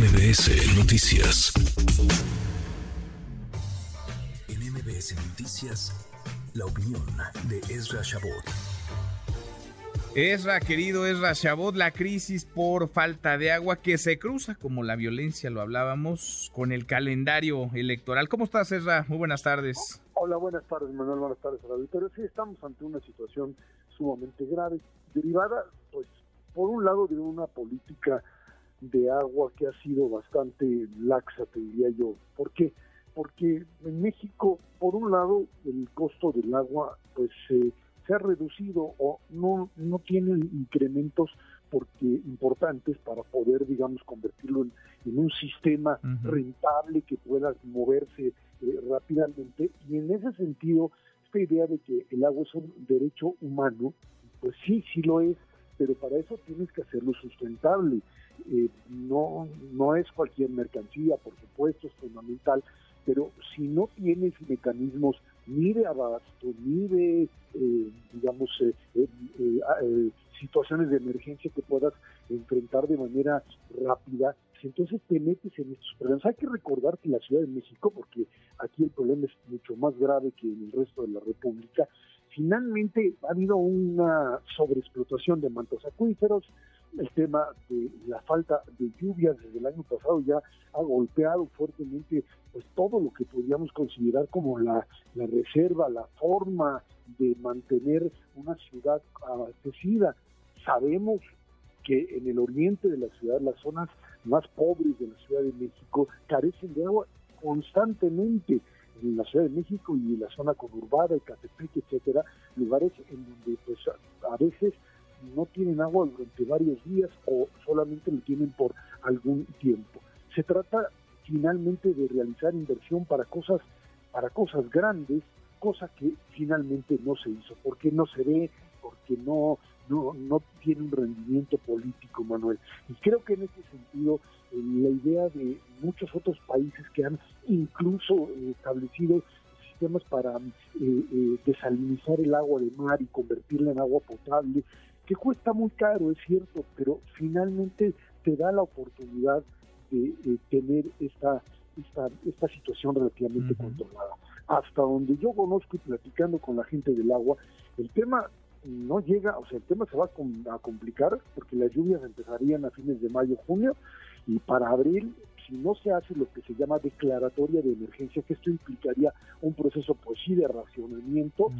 MBS Noticias. En MBS Noticias, la opinión de Ezra Shabot. Ezra, querido Ezra Shabot, la crisis por falta de agua que se cruza, como la violencia lo hablábamos, con el calendario electoral. ¿Cómo estás, Ezra? Muy buenas tardes. Hola, buenas tardes, Manuel. Buenas tardes al auditorio. Sí, estamos ante una situación sumamente grave, derivada, pues, por un lado, de una política de agua que ha sido bastante laxa, te diría yo. ¿Por qué? Porque en México, por un lado, el costo del agua, pues, eh, se ha reducido o no, no tiene incrementos porque importantes para poder, digamos, convertirlo en, un sistema rentable que pueda moverse eh, rápidamente. Y en ese sentido, esta idea de que el agua es un derecho humano, pues sí, sí lo es, pero para eso tienes que hacerlo sustentable. Eh, no, no es cualquier mercancía, por supuesto, es fundamental, pero si no tienes mecanismos ni de abasto, ni de, eh, digamos, eh, eh, situaciones de emergencia que puedas enfrentar de manera rápida, entonces te metes en estos problemas. Hay que recordar que la Ciudad de México, porque aquí el problema es mucho más grave que en el resto de la República, finalmente ha habido una sobreexplotación de mantos acuíferos, el tema de la falta de lluvias desde el año pasado ya ha golpeado fuertemente pues todo lo que podríamos considerar como la, reserva, la forma de mantener una ciudad abastecida. Sabemos que en el oriente de la ciudad, las zonas más pobres de la Ciudad de México carecen de agua constantemente en la Ciudad de México y en la zona conurbada, Ecatepec, etcétera, lugares en donde pues a veces no tienen agua durante varios días o solamente lo tienen por algún tiempo. Se trata finalmente de realizar inversión para cosas para cosas grandes, cosa que finalmente no se hizo, porque no se ve, porque no no no tiene un rendimiento político, Manuel. Y creo que en este sentido eh, la idea de muchos otros países que han incluso eh, establecido sistemas para eh, desalinizar el agua de mar y convertirla en agua potable, que cuesta muy caro, es cierto, pero finalmente te da la oportunidad de, tener esta, esta, esta situación relativamente controlada. Hasta donde yo conozco y platicando con la gente del agua, el tema no llega, o sea, el tema se va a, complicar porque las lluvias empezarían a fines de mayo, junio, y para abril si no se hace lo que se llama declaratoria de emergencia, que esto implicaría un proceso, pues sí, de racionamiento,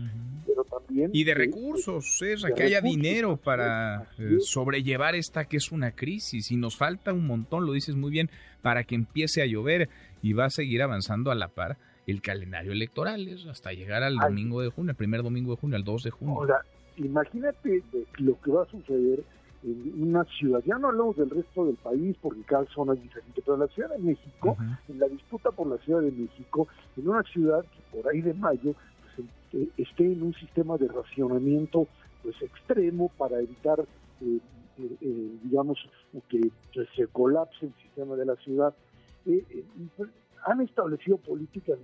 pero también... Y de recursos, que haya dinero para eh, sobrellevar esta que es una crisis, y nos falta un montón, lo dices muy bien, para que empiece a llover y va a seguir avanzando a la par el calendario electoral, hasta llegar al domingo de junio, el primer domingo de junio, al 2 de junio. Ahora, imagínate lo que va a suceder en una ciudad, ya no hablamos del resto del país porque cada zona es diferente, pero en la Ciudad de México, en la disputa por la Ciudad de México, en una ciudad que por ahí de mayo pues, eh, esté en un sistema de racionamiento pues extremo para evitar, eh, eh, digamos, que, se colapse el sistema de la ciudad, pues, han establecido políticas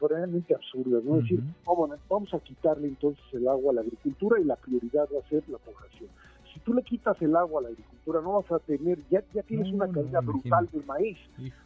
realmente absurdas, ¿no? Es decir, oh, vamos a quitarle entonces el agua a la agricultura y la prioridad va a ser la población si tú le quitas el agua a la agricultura, no vas a tener, ya, ya tienes una caída brutal del maíz,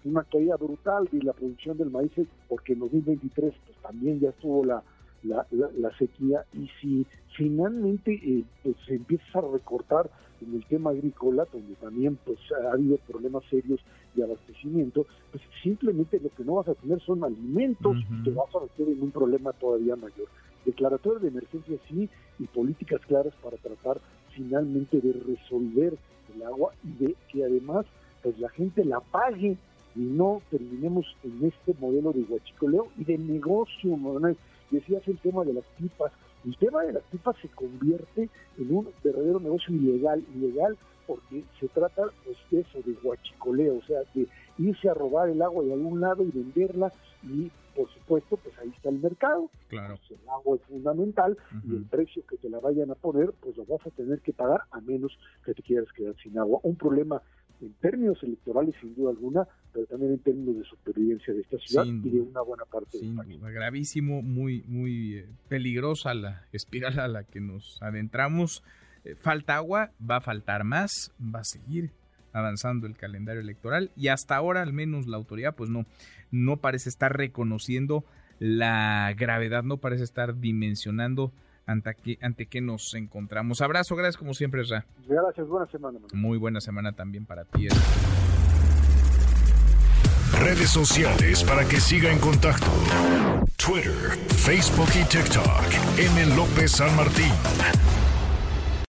una caída brutal de la producción del maíz, porque en 2023 pues, también ya estuvo la, la, la, sequía, y si finalmente eh, pues, se empieza a recortar en el tema agrícola, donde también pues ha habido problemas serios de abastecimiento, pues simplemente lo que no vas a tener son alimentos y te vas a meter en un problema todavía mayor. Declaratoria de emergencia sí y políticas claras para tratar finalmente de resolver el agua y de que además pues la gente la pague y no terminemos en este modelo de huachicoleo y de negocio. Decías el tema de las pipas. El tema de las pipas se convierte en un verdadero negocio ilegal, ilegal porque se trata pues, de eso, de huachicoleo, o sea, de irse a robar el agua de algún lado y venderla y por supuesto, mercado. Claro. Pues, el agua es fundamental y el precio que te la vayan a poner, pues lo vas a tener que pagar a menos que te quieras quedar sin agua. Un problema en términos electorales, sin duda alguna, pero también en términos de supervivencia de esta ciudad y de una buena parte sin del país. Gravísimo, muy, muy eh, peligrosa la espiral a la que nos adentramos. Eh, falta agua, va a faltar más, va a seguir avanzando el calendario electoral y hasta ahora al menos la autoridad pues no, no parece estar reconociendo la gravedad, no parece estar dimensionando ante qué, ante qué nos encontramos. Abrazo, gracias como siempre, Ra. Gracias, buena semana. Muy buena semana también para ti. Redes sociales para que siga en contacto: Twitter, Facebook y TikTok. M. López San Martín.